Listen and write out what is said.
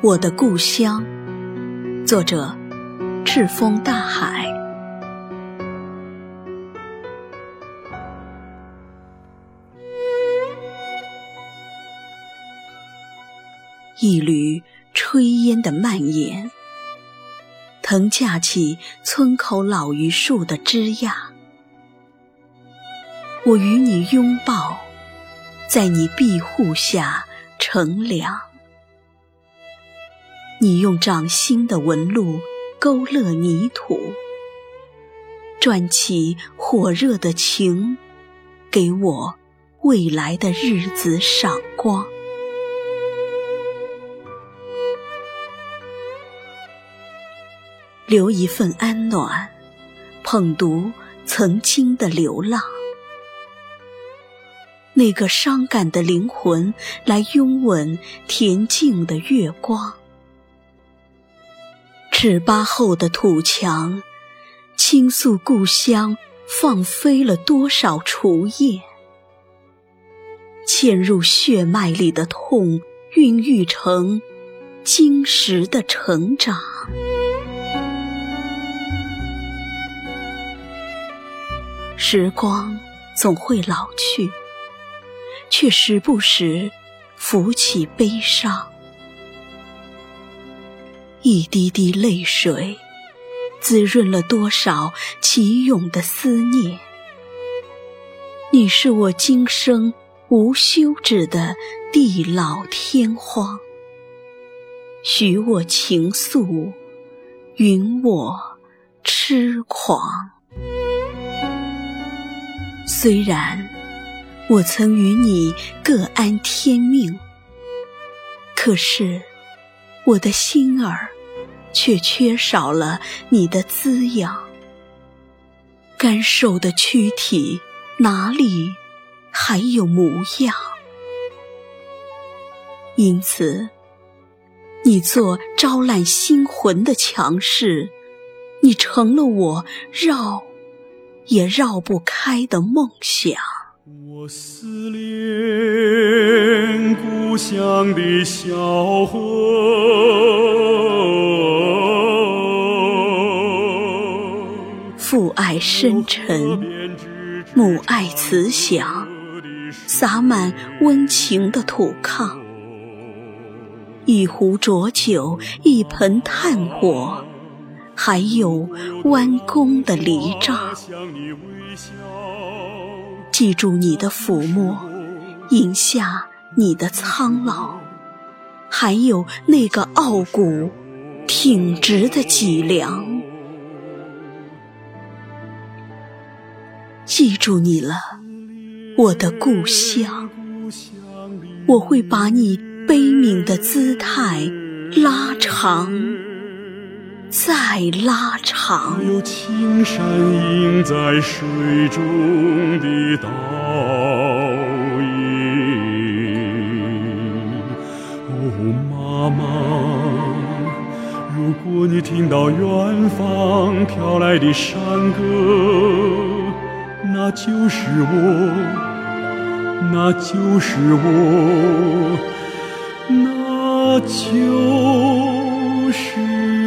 我的故乡，作者赤峰大海。一缕炊烟的蔓延，腾架起村口老榆树的枝桠。我与你拥抱，在你庇护下乘凉。你用掌心的纹路勾勒泥土，转起火热的情，给我未来的日子赏光。留一份安暖，捧读曾经的流浪，那个伤感的灵魂来拥吻恬静的月光。尺八厚的土墙，倾诉故乡放飞了多少雏叶，嵌入血脉里的痛，孕育成今时的成长。时光总会老去，却时不时浮起悲伤。一滴滴泪水，滋润了多少起涌的思念。你是我今生无休止的地老天荒，许我情愫，允我痴狂。虽然我曾与你各安天命，可是。我的心儿，却缺少了你的滋养。干瘦的躯体，哪里还有模样？因此，你做招揽心魂的强势，你成了我绕也绕不开的梦想。我思念故乡的小河，父爱深沉，母爱慈祥，洒满温情的土炕。一壶浊酒，一盆炭火，还有弯弓的犁杖。记住你的抚摸，饮下你的苍老，还有那个傲骨挺直的脊梁。记住你了，我的故乡，我会把你悲悯的姿态拉长。再拉长，有青山映在水中的倒影。哦，妈妈，如果你听到远方飘来的山歌，那就是我，那就是我，那就是。